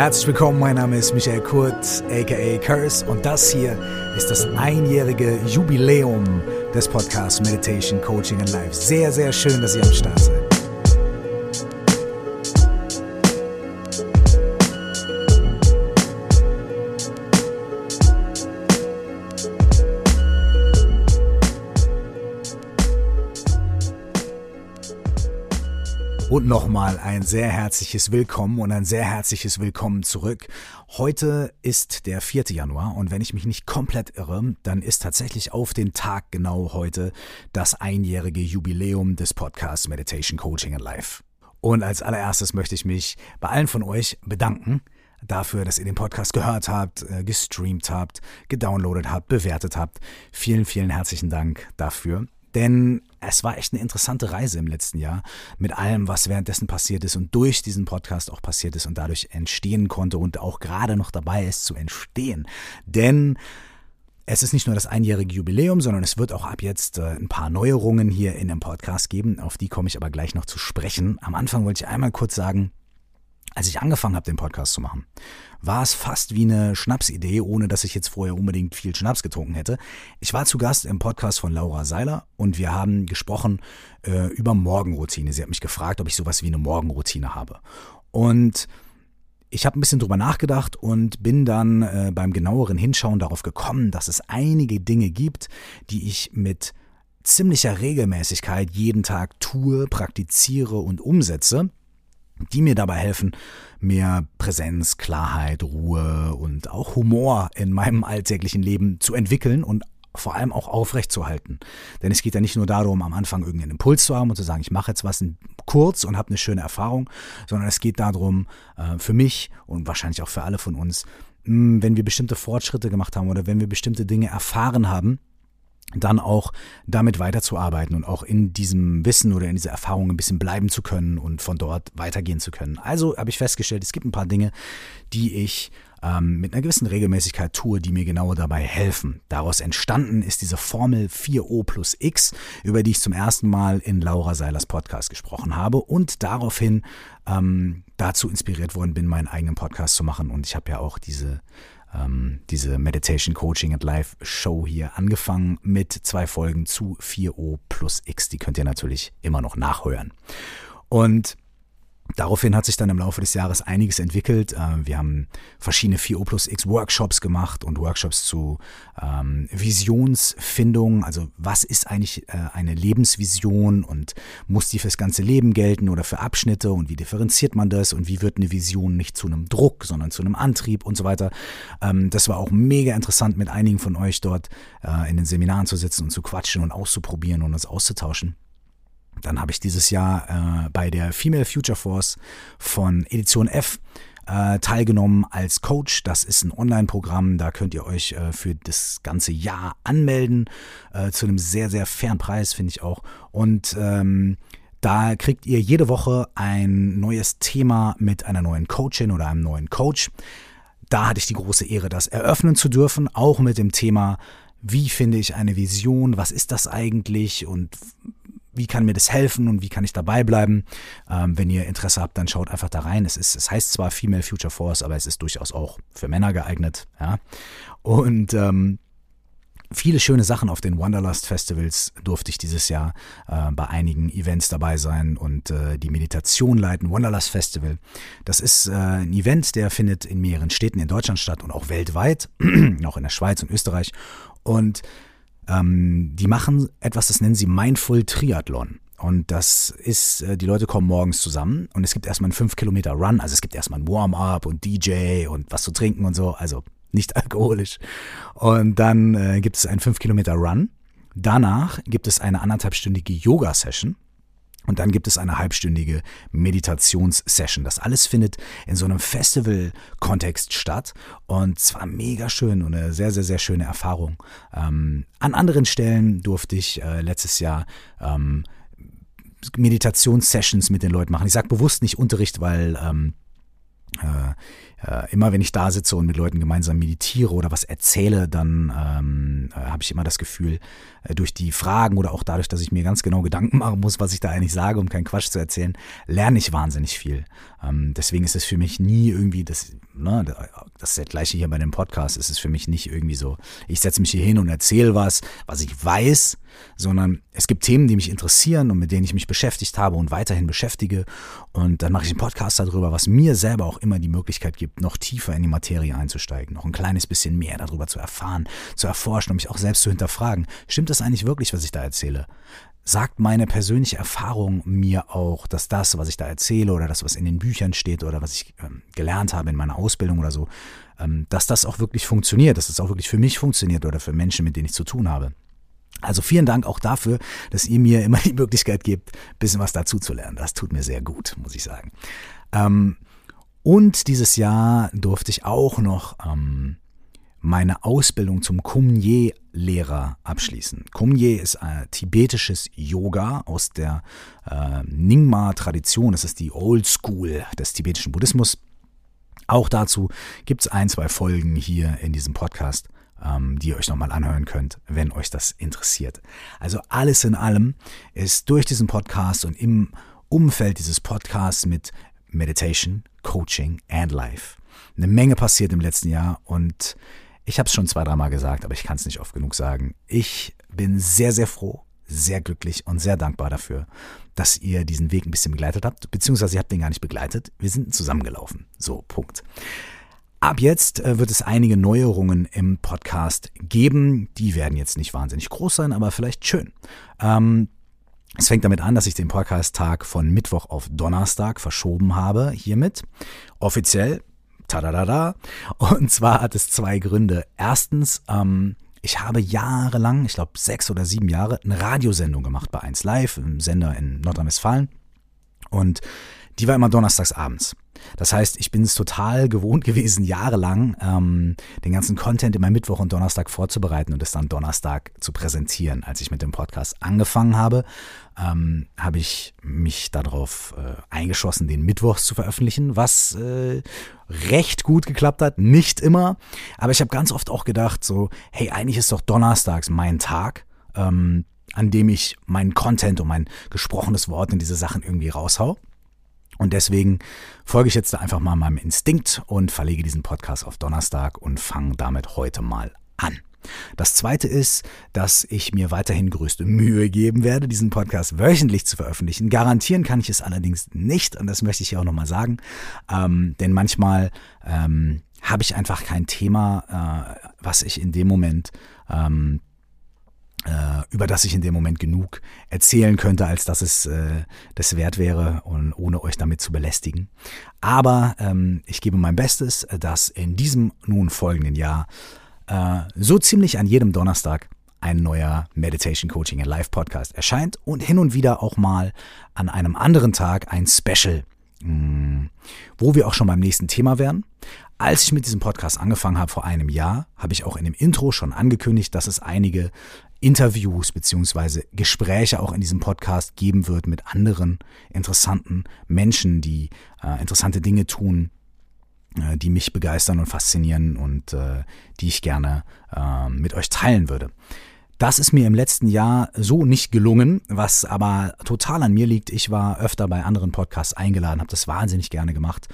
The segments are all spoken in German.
Herzlich willkommen, mein Name ist Michael Kurt, aka Curse, und das hier ist das einjährige Jubiläum des Podcasts Meditation, Coaching and Life. Sehr, sehr schön, dass ihr am Start seid. Und nochmal ein sehr herzliches Willkommen und ein sehr herzliches Willkommen zurück. Heute ist der 4. Januar und wenn ich mich nicht komplett irre, dann ist tatsächlich auf den Tag genau heute das einjährige Jubiläum des Podcasts Meditation Coaching and Life. Und als allererstes möchte ich mich bei allen von euch bedanken dafür, dass ihr den Podcast gehört habt, äh, gestreamt habt, gedownloadet habt, bewertet habt. Vielen, vielen herzlichen Dank dafür. Denn es war echt eine interessante Reise im letzten Jahr mit allem, was währenddessen passiert ist und durch diesen Podcast auch passiert ist und dadurch entstehen konnte und auch gerade noch dabei ist zu entstehen. Denn es ist nicht nur das einjährige Jubiläum, sondern es wird auch ab jetzt äh, ein paar Neuerungen hier in dem Podcast geben. Auf die komme ich aber gleich noch zu sprechen. Am Anfang wollte ich einmal kurz sagen, als ich angefangen habe, den Podcast zu machen, war es fast wie eine Schnapsidee, ohne dass ich jetzt vorher unbedingt viel Schnaps getrunken hätte. Ich war zu Gast im Podcast von Laura Seiler und wir haben gesprochen äh, über Morgenroutine. Sie hat mich gefragt, ob ich sowas wie eine Morgenroutine habe. Und ich habe ein bisschen drüber nachgedacht und bin dann äh, beim genaueren Hinschauen darauf gekommen, dass es einige Dinge gibt, die ich mit ziemlicher Regelmäßigkeit jeden Tag tue, praktiziere und umsetze die mir dabei helfen, mehr Präsenz, Klarheit, Ruhe und auch Humor in meinem alltäglichen Leben zu entwickeln und vor allem auch aufrechtzuerhalten. Denn es geht ja nicht nur darum, am Anfang irgendeinen Impuls zu haben und zu sagen, ich mache jetzt was kurz und habe eine schöne Erfahrung, sondern es geht darum, äh, für mich und wahrscheinlich auch für alle von uns, wenn wir bestimmte Fortschritte gemacht haben oder wenn wir bestimmte Dinge erfahren haben, dann auch damit weiterzuarbeiten und auch in diesem Wissen oder in dieser Erfahrung ein bisschen bleiben zu können und von dort weitergehen zu können. Also habe ich festgestellt, es gibt ein paar Dinge, die ich ähm, mit einer gewissen Regelmäßigkeit tue, die mir genau dabei helfen. Daraus entstanden ist diese Formel 4O plus X, über die ich zum ersten Mal in Laura Seilers Podcast gesprochen habe und daraufhin ähm, dazu inspiriert worden bin, meinen eigenen Podcast zu machen. Und ich habe ja auch diese ähm, diese Meditation Coaching and Life Show hier angefangen mit zwei Folgen zu 4O plus X. Die könnt ihr natürlich immer noch nachhören. Und Daraufhin hat sich dann im Laufe des Jahres einiges entwickelt. Äh, wir haben verschiedene 4O plus X Workshops gemacht und Workshops zu ähm, Visionsfindung. Also was ist eigentlich äh, eine Lebensvision und muss die fürs ganze Leben gelten oder für Abschnitte und wie differenziert man das und wie wird eine Vision nicht zu einem Druck, sondern zu einem Antrieb und so weiter. Ähm, das war auch mega interessant mit einigen von euch dort äh, in den Seminaren zu sitzen und zu quatschen und auszuprobieren und uns auszutauschen. Dann habe ich dieses Jahr äh, bei der Female Future Force von Edition F äh, teilgenommen als Coach. Das ist ein Online-Programm, da könnt ihr euch äh, für das ganze Jahr anmelden, äh, zu einem sehr, sehr fairen Preis, finde ich auch. Und ähm, da kriegt ihr jede Woche ein neues Thema mit einer neuen Coachin oder einem neuen Coach. Da hatte ich die große Ehre, das eröffnen zu dürfen, auch mit dem Thema, wie finde ich eine Vision, was ist das eigentlich und wie kann mir das helfen und wie kann ich dabei bleiben. Ähm, wenn ihr Interesse habt, dann schaut einfach da rein. Es, ist, es heißt zwar Female Future Force, aber es ist durchaus auch für Männer geeignet. Ja? Und ähm, viele schöne Sachen auf den Wanderlust Festivals durfte ich dieses Jahr äh, bei einigen Events dabei sein und äh, die Meditation leiten. Wanderlust Festival, das ist äh, ein Event, der findet in mehreren Städten in Deutschland statt und auch weltweit, auch in der Schweiz und Österreich. Und ähm, die machen etwas, das nennen sie Mindful Triathlon. Und das ist, äh, die Leute kommen morgens zusammen und es gibt erstmal einen 5 Kilometer Run, also es gibt erstmal ein Warm-up und DJ und was zu trinken und so, also nicht alkoholisch. Und dann äh, gibt es einen 5 Kilometer Run. Danach gibt es eine anderthalbstündige Yoga-Session und dann gibt es eine halbstündige Meditationssession. Das alles findet in so einem Festival-Kontext statt und zwar mega schön und eine sehr, sehr, sehr schöne Erfahrung. Ähm, an anderen Stellen durfte ich äh, letztes Jahr ähm, Meditationssessions mit den Leuten machen. Ich sage bewusst nicht Unterricht, weil ähm, äh, äh, immer wenn ich da sitze und mit Leuten gemeinsam meditiere oder was erzähle, dann ähm, äh, habe ich immer das Gefühl, äh, durch die Fragen oder auch dadurch, dass ich mir ganz genau Gedanken machen muss, was ich da eigentlich sage, um keinen Quatsch zu erzählen, lerne ich wahnsinnig viel. Ähm, deswegen ist es für mich nie irgendwie das, ne, das ist das gleiche hier bei dem Podcast, es ist für mich nicht irgendwie so, ich setze mich hier hin und erzähle was, was ich weiß, sondern es gibt Themen, die mich interessieren und mit denen ich mich beschäftigt habe und weiterhin beschäftige. Und dann mache ich einen Podcast darüber, was mir selber auch immer die Möglichkeit gibt, noch tiefer in die Materie einzusteigen, noch ein kleines bisschen mehr darüber zu erfahren, zu erforschen und mich auch selbst zu hinterfragen. Stimmt das eigentlich wirklich, was ich da erzähle? Sagt meine persönliche Erfahrung mir auch, dass das, was ich da erzähle oder das, was in den Büchern steht oder was ich ähm, gelernt habe in meiner Ausbildung oder so, ähm, dass das auch wirklich funktioniert, dass das auch wirklich für mich funktioniert oder für Menschen, mit denen ich zu tun habe? Also vielen Dank auch dafür, dass ihr mir immer die Möglichkeit gebt, ein bisschen was dazu zu lernen. Das tut mir sehr gut, muss ich sagen. Ähm, und dieses Jahr durfte ich auch noch ähm, meine Ausbildung zum Kumye-Lehrer abschließen. Kumye ist ein tibetisches Yoga aus der äh, Nyingma-Tradition. Das ist die Old School des tibetischen Buddhismus. Auch dazu gibt es ein, zwei Folgen hier in diesem Podcast ähm, die ihr euch nochmal anhören könnt, wenn euch das interessiert. Also alles in allem ist durch diesen Podcast und im Umfeld dieses Podcasts mit Meditation, Coaching and Life eine Menge passiert im letzten Jahr und ich habe es schon zwei, dreimal gesagt, aber ich kann es nicht oft genug sagen. Ich bin sehr, sehr froh, sehr glücklich und sehr dankbar dafür, dass ihr diesen Weg ein bisschen begleitet habt, beziehungsweise ihr habt den gar nicht begleitet. Wir sind zusammengelaufen. So, Punkt. Ab jetzt äh, wird es einige Neuerungen im Podcast geben. Die werden jetzt nicht wahnsinnig groß sein, aber vielleicht schön. Ähm, es fängt damit an, dass ich den Podcast-Tag von Mittwoch auf Donnerstag verschoben habe, hiermit. Offiziell. Tadadada. Und zwar hat es zwei Gründe. Erstens, ähm, ich habe jahrelang, ich glaube sechs oder sieben Jahre, eine Radiosendung gemacht bei 1 Live, einem Sender in Nordrhein-Westfalen. Und die war immer donnerstags abends. Das heißt, ich bin es total gewohnt gewesen, jahrelang ähm, den ganzen Content immer Mittwoch und Donnerstag vorzubereiten und es dann Donnerstag zu präsentieren. Als ich mit dem Podcast angefangen habe, ähm, habe ich mich darauf äh, eingeschossen, den Mittwochs zu veröffentlichen, was äh, recht gut geklappt hat. Nicht immer, aber ich habe ganz oft auch gedacht, so, hey, eigentlich ist doch Donnerstags mein Tag. Ähm, an dem ich meinen Content und mein gesprochenes Wort in diese Sachen irgendwie raushau. Und deswegen folge ich jetzt einfach mal meinem Instinkt und verlege diesen Podcast auf Donnerstag und fange damit heute mal an. Das zweite ist, dass ich mir weiterhin größte Mühe geben werde, diesen Podcast wöchentlich zu veröffentlichen. Garantieren kann ich es allerdings nicht und das möchte ich hier auch nochmal sagen, ähm, denn manchmal ähm, habe ich einfach kein Thema, äh, was ich in dem Moment ähm, äh, über das ich in dem Moment genug erzählen könnte, als dass es äh, das wert wäre und ohne euch damit zu belästigen. Aber ähm, ich gebe mein Bestes, dass in diesem nun folgenden Jahr äh, so ziemlich an jedem Donnerstag ein neuer Meditation Coaching Live Podcast erscheint und hin und wieder auch mal an einem anderen Tag ein Special, mh, mm, wo wir auch schon beim nächsten Thema wären. Als ich mit diesem Podcast angefangen habe vor einem Jahr, habe ich auch in dem Intro schon angekündigt, dass es einige Interviews beziehungsweise Gespräche auch in diesem Podcast geben wird mit anderen interessanten Menschen, die äh, interessante Dinge tun, äh, die mich begeistern und faszinieren und äh, die ich gerne äh, mit euch teilen würde. Das ist mir im letzten Jahr so nicht gelungen, was aber total an mir liegt. Ich war öfter bei anderen Podcasts eingeladen, habe das wahnsinnig gerne gemacht.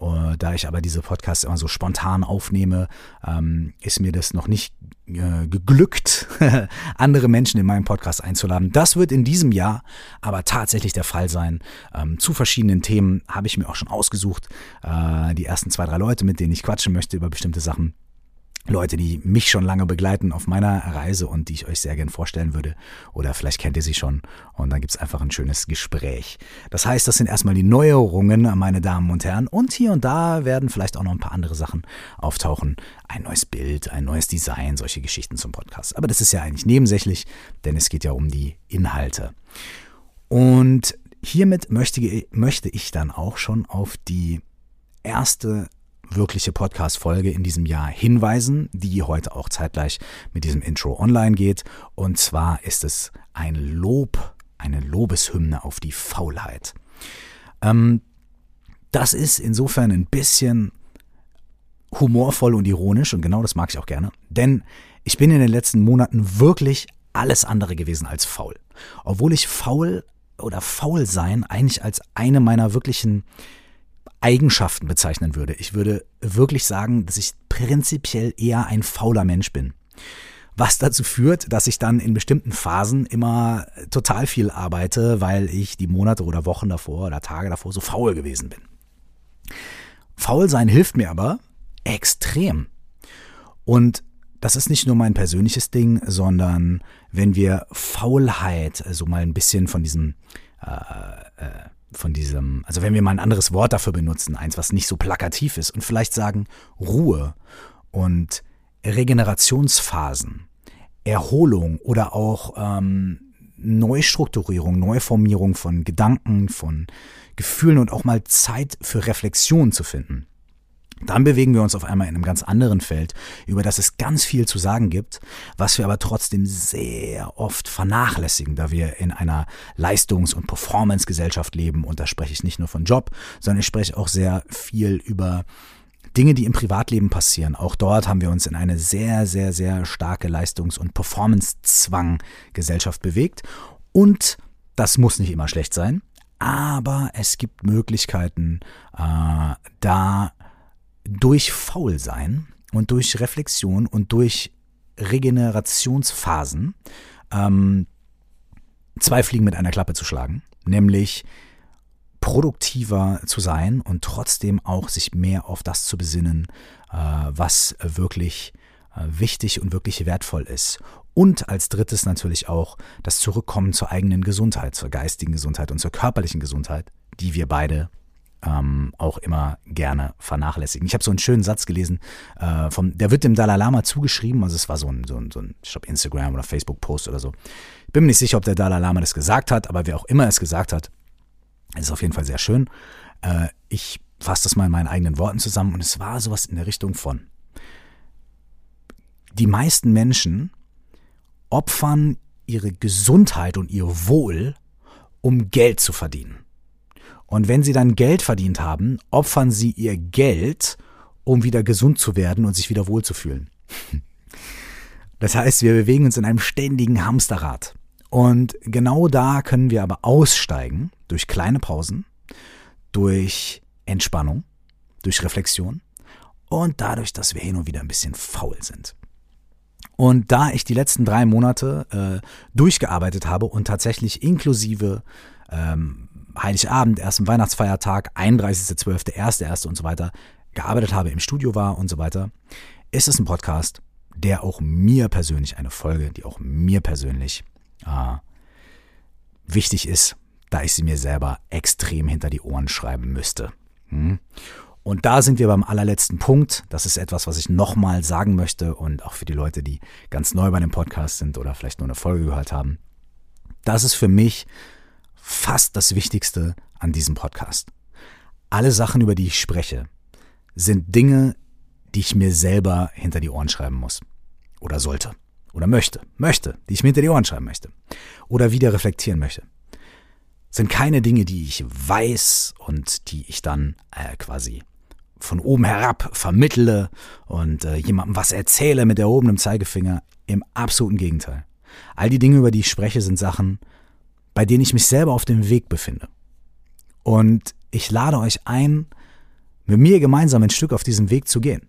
Uh, da ich aber diese Podcasts immer so spontan aufnehme, ähm, ist mir das noch nicht äh, geglückt, andere Menschen in meinen Podcast einzuladen. Das wird in diesem Jahr aber tatsächlich der Fall sein. Ähm, zu verschiedenen Themen habe ich mir auch schon ausgesucht. Äh, die ersten zwei, drei Leute, mit denen ich quatschen möchte über bestimmte Sachen. Leute, die mich schon lange begleiten auf meiner Reise und die ich euch sehr gern vorstellen würde. Oder vielleicht kennt ihr sie schon und dann gibt's einfach ein schönes Gespräch. Das heißt, das sind erstmal die Neuerungen, meine Damen und Herren. Und hier und da werden vielleicht auch noch ein paar andere Sachen auftauchen. Ein neues Bild, ein neues Design, solche Geschichten zum Podcast. Aber das ist ja eigentlich nebensächlich, denn es geht ja um die Inhalte. Und hiermit möchte, möchte ich dann auch schon auf die erste wirkliche Podcast-Folge in diesem Jahr hinweisen, die heute auch zeitgleich mit diesem Intro online geht. Und zwar ist es ein Lob, eine Lobeshymne auf die Faulheit. Ähm, das ist insofern ein bisschen humorvoll und ironisch und genau das mag ich auch gerne. Denn ich bin in den letzten Monaten wirklich alles andere gewesen als faul. Obwohl ich faul oder faul sein eigentlich als eine meiner wirklichen Eigenschaften bezeichnen würde. Ich würde wirklich sagen, dass ich prinzipiell eher ein fauler Mensch bin. Was dazu führt, dass ich dann in bestimmten Phasen immer total viel arbeite, weil ich die Monate oder Wochen davor oder Tage davor so faul gewesen bin. Faul sein hilft mir aber extrem. Und das ist nicht nur mein persönliches Ding, sondern wenn wir Faulheit, also mal ein bisschen von diesem, äh, äh, von diesem, also wenn wir mal ein anderes Wort dafür benutzen, eins, was nicht so plakativ ist und vielleicht sagen Ruhe und Regenerationsphasen, Erholung oder auch ähm, Neustrukturierung, Neuformierung von Gedanken, von Gefühlen und auch mal Zeit für Reflexion zu finden dann bewegen wir uns auf einmal in einem ganz anderen Feld, über das es ganz viel zu sagen gibt, was wir aber trotzdem sehr oft vernachlässigen, da wir in einer Leistungs- und Performance-Gesellschaft leben. Und da spreche ich nicht nur von Job, sondern ich spreche auch sehr viel über Dinge, die im Privatleben passieren. Auch dort haben wir uns in eine sehr, sehr, sehr starke Leistungs- und Performance-Zwang-Gesellschaft bewegt. Und das muss nicht immer schlecht sein, aber es gibt Möglichkeiten, äh, da durch Faulsein und durch Reflexion und durch Regenerationsphasen ähm, zwei Fliegen mit einer Klappe zu schlagen, nämlich produktiver zu sein und trotzdem auch sich mehr auf das zu besinnen, äh, was wirklich äh, wichtig und wirklich wertvoll ist. Und als drittes natürlich auch das Zurückkommen zur eigenen Gesundheit, zur geistigen Gesundheit und zur körperlichen Gesundheit, die wir beide ähm, auch immer gerne vernachlässigen. Ich habe so einen schönen Satz gelesen, äh, vom, der wird dem Dalai Lama zugeschrieben, also es war so ein, so ein, so ein ich glaube, Instagram oder Facebook-Post oder so. Ich bin mir nicht sicher, ob der Dalai Lama das gesagt hat, aber wer auch immer es gesagt hat, ist auf jeden Fall sehr schön. Äh, ich fasse das mal in meinen eigenen Worten zusammen und es war sowas in der Richtung von, die meisten Menschen opfern ihre Gesundheit und ihr Wohl, um Geld zu verdienen. Und wenn sie dann Geld verdient haben, opfern sie ihr Geld, um wieder gesund zu werden und sich wieder wohlzufühlen. Das heißt, wir bewegen uns in einem ständigen Hamsterrad. Und genau da können wir aber aussteigen durch kleine Pausen, durch Entspannung, durch Reflexion und dadurch, dass wir hin und wieder ein bisschen faul sind. Und da ich die letzten drei Monate äh, durchgearbeitet habe und tatsächlich inklusive ähm, Heiligabend, ersten Weihnachtsfeiertag, 31.12., 1.1. und so weiter gearbeitet habe, im Studio war und so weiter, ist es ein Podcast, der auch mir persönlich, eine Folge, die auch mir persönlich äh, wichtig ist, da ich sie mir selber extrem hinter die Ohren schreiben müsste. Hm? Und da sind wir beim allerletzten Punkt. Das ist etwas, was ich nochmal sagen möchte und auch für die Leute, die ganz neu bei dem Podcast sind oder vielleicht nur eine Folge gehört haben. Das ist für mich fast das Wichtigste an diesem Podcast. Alle Sachen, über die ich spreche, sind Dinge, die ich mir selber hinter die Ohren schreiben muss. Oder sollte. Oder möchte. Möchte. Die ich mir hinter die Ohren schreiben möchte. Oder wieder reflektieren möchte. Sind keine Dinge, die ich weiß und die ich dann äh, quasi von oben herab vermittle und äh, jemandem was erzähle mit erhobenem Zeigefinger. Im absoluten Gegenteil. All die Dinge, über die ich spreche, sind Sachen, bei denen ich mich selber auf dem Weg befinde. Und ich lade euch ein, mit mir gemeinsam ein Stück auf diesem Weg zu gehen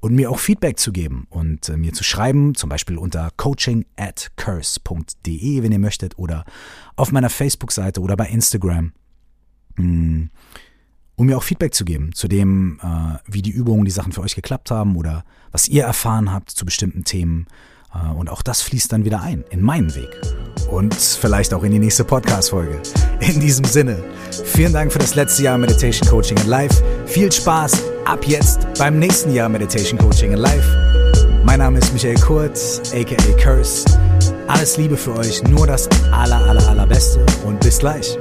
und mir auch Feedback zu geben und äh, mir zu schreiben, zum Beispiel unter coaching at curse.de, wenn ihr möchtet, oder auf meiner Facebook-Seite oder bei Instagram. Mm, um mir auch Feedback zu geben zu dem, äh, wie die Übungen, die Sachen für euch geklappt haben oder was ihr erfahren habt zu bestimmten Themen. Äh, und auch das fließt dann wieder ein in meinen Weg und vielleicht auch in die nächste Podcast-Folge. In diesem Sinne, vielen Dank für das letzte Jahr Meditation Coaching in Life. Viel Spaß ab jetzt beim nächsten Jahr Meditation Coaching in Life. Mein Name ist Michael Kurz, aka Curse. Alles Liebe für euch, nur das aller, aller, allerbeste und bis gleich.